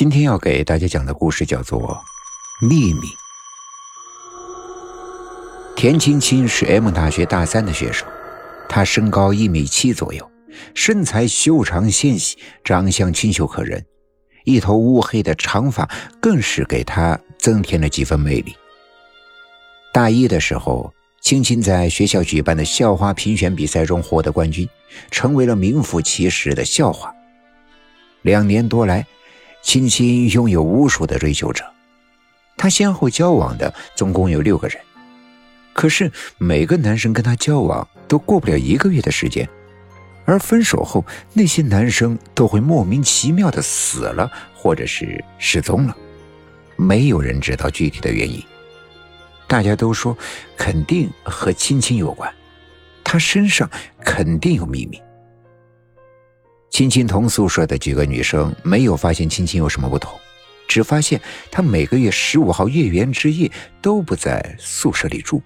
今天要给大家讲的故事叫做《秘密》。田青青是 M 大学大三的学生，她身高一米七左右，身材修长纤细，长相清秀可人，一头乌黑的长发更是给她增添了几分魅力。大一的时候，青青在学校举办的校花评选比赛中获得冠军，成为了名副其实的校花。两年多来，青青拥有无数的追求者，她先后交往的总共有六个人，可是每个男生跟她交往都过不了一个月的时间，而分手后，那些男生都会莫名其妙的死了，或者是失踪了，没有人知道具体的原因。大家都说肯定和青青有关，她身上肯定有秘密。青青同宿舍的几个女生没有发现青青有什么不同，只发现她每个月十五号月圆之夜都不在宿舍里住。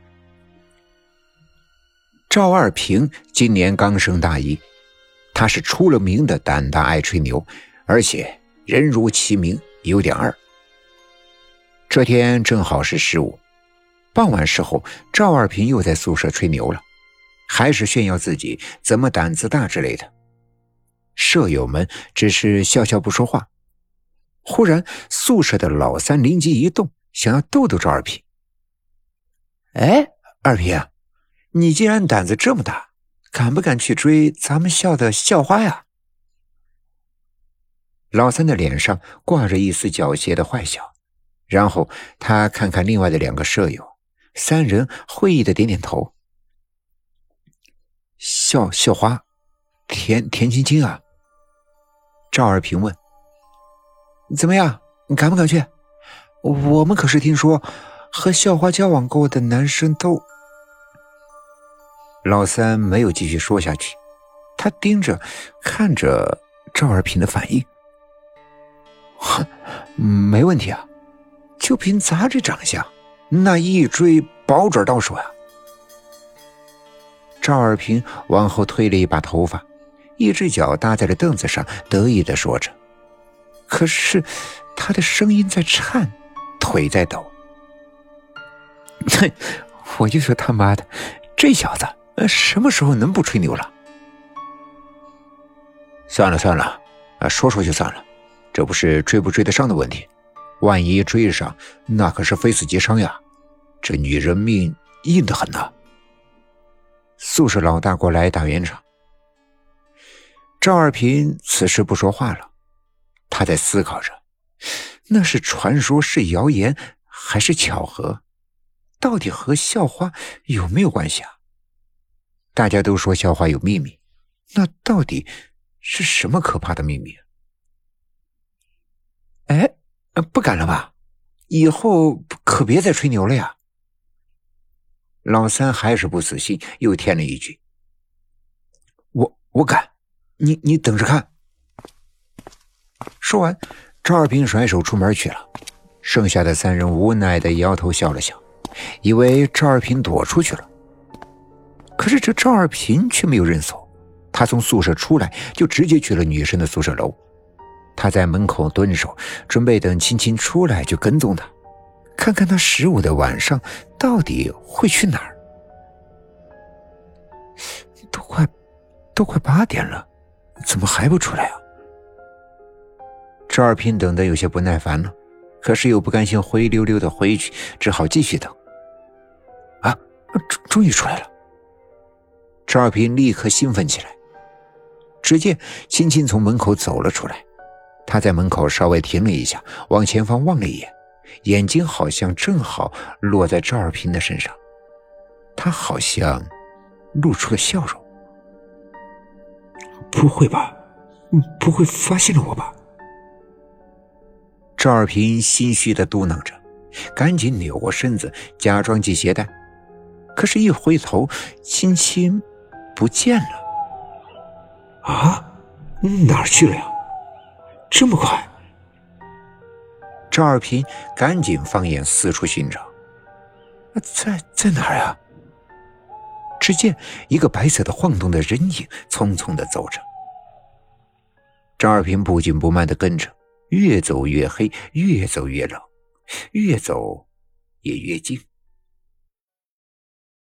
赵二平今年刚升大一，他是出了名的胆大爱吹牛，而且人如其名，有点二。这天正好是十五，傍晚时候，赵二平又在宿舍吹牛了，还是炫耀自己怎么胆子大之类的。舍友们只是笑笑不说话。忽然，宿舍的老三灵机一动，想要逗逗赵二平。哎，二平，你既然胆子这么大，敢不敢去追咱们校的校花呀？老三的脸上挂着一丝狡黠的坏笑，然后他看看另外的两个舍友，三人会意的点点头。校校花，田田青青啊。赵二平问：“怎么样？你敢不敢去？我们可是听说，和校花交往过的男生都……”老三没有继续说下去，他盯着看着赵二平的反应。哼，没问题啊，就凭咱这长相，那一追保准到手呀！赵二平往后推了一把头发。一只脚搭在了凳子上，得意的说着。可是，他的声音在颤，腿在抖。哼，我就说他妈的，这小子呃什么时候能不吹牛了？算了算了，啊，说说就算了，这不是追不追得上的问题。万一追上，那可是非死即伤呀。这女人命硬得很呐。宿舍老大过来打圆场。赵二平此时不说话了，他在思考着，那是传说，是谣言，还是巧合？到底和校花有没有关系啊？大家都说校花有秘密，那到底是什么可怕的秘密？哎，不敢了吧？以后可别再吹牛了呀！老三还是不死心，又添了一句：“我我敢。”你你等着看。说完，赵二平甩手出门去了。剩下的三人无奈的摇头笑了笑，以为赵二平躲出去了。可是这赵二平却没有认怂，他从宿舍出来就直接去了女生的宿舍楼。他在门口蹲守，准备等青青出来就跟踪他，看看他十五的晚上到底会去哪儿。都快，都快八点了。怎么还不出来啊？赵二平等得有些不耐烦了，可是又不甘心灰溜溜的回去，只好继续等。啊，终终于出来了！赵二平立刻兴奋起来。只见青青从门口走了出来，他在门口稍微停了一下，往前方望了一眼，眼睛好像正好落在赵二平的身上，他好像露出了笑容。不会吧，你不会发现了我吧？赵二平心虚的嘟囔着，赶紧扭过身子，假装系鞋带。可是，一回头，青青不见了。啊，哪儿去了呀？这么快？赵二平赶紧放眼四处寻找，在在哪儿呀？只见一个白色的晃动的人影匆匆的走着，张二平不紧不慢的跟着，越走越黑，越走越冷，越走也越近。